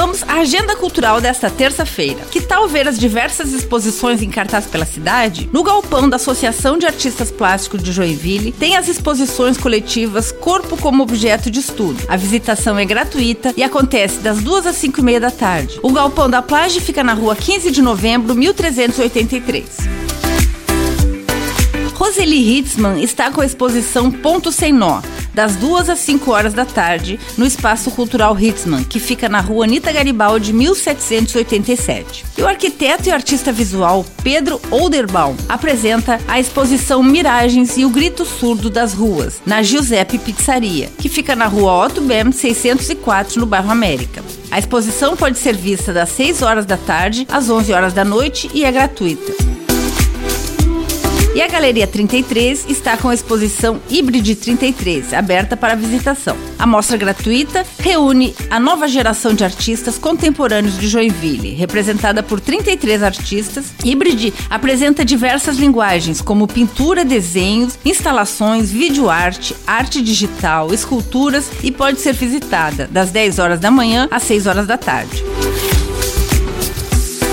Vamos à agenda cultural desta terça-feira. Que tal ver as diversas exposições em cartaz pela cidade? No galpão da Associação de Artistas Plásticos de Joinville tem as exposições coletivas Corpo como Objeto de Estudo. A visitação é gratuita e acontece das duas às cinco e meia da tarde. O galpão da Plage fica na rua 15 de novembro, 1383. Roseli Hitzmann está com a exposição Ponto Sem Nó, das 2 às 5 horas da tarde, no Espaço Cultural Hitzmann, que fica na rua Anita Garibaldi, 1787. E o arquiteto e artista visual Pedro Olderbaum apresenta a exposição Miragens e o Grito Surdo das Ruas, na Giuseppe Pizzaria, que fica na rua Otto Bem, 604, no bairro América. A exposição pode ser vista das 6 horas da tarde às 11 horas da noite e é gratuita. E a Galeria 33 está com a exposição Hybrid 33, aberta para visitação. A mostra gratuita reúne a nova geração de artistas contemporâneos de Joinville, representada por 33 artistas. Hybrid apresenta diversas linguagens, como pintura, desenhos, instalações, videoarte, arte digital, esculturas e pode ser visitada das 10 horas da manhã às 6 horas da tarde.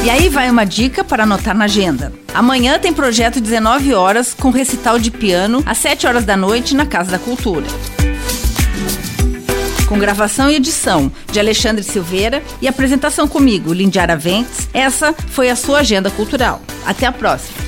E aí vai uma dica para anotar na agenda. Amanhã tem projeto 19 horas com recital de piano às 7 horas da noite na Casa da Cultura. Com gravação e edição de Alexandre Silveira e apresentação comigo, Lindiara Ventes, essa foi a sua agenda cultural. Até a próxima!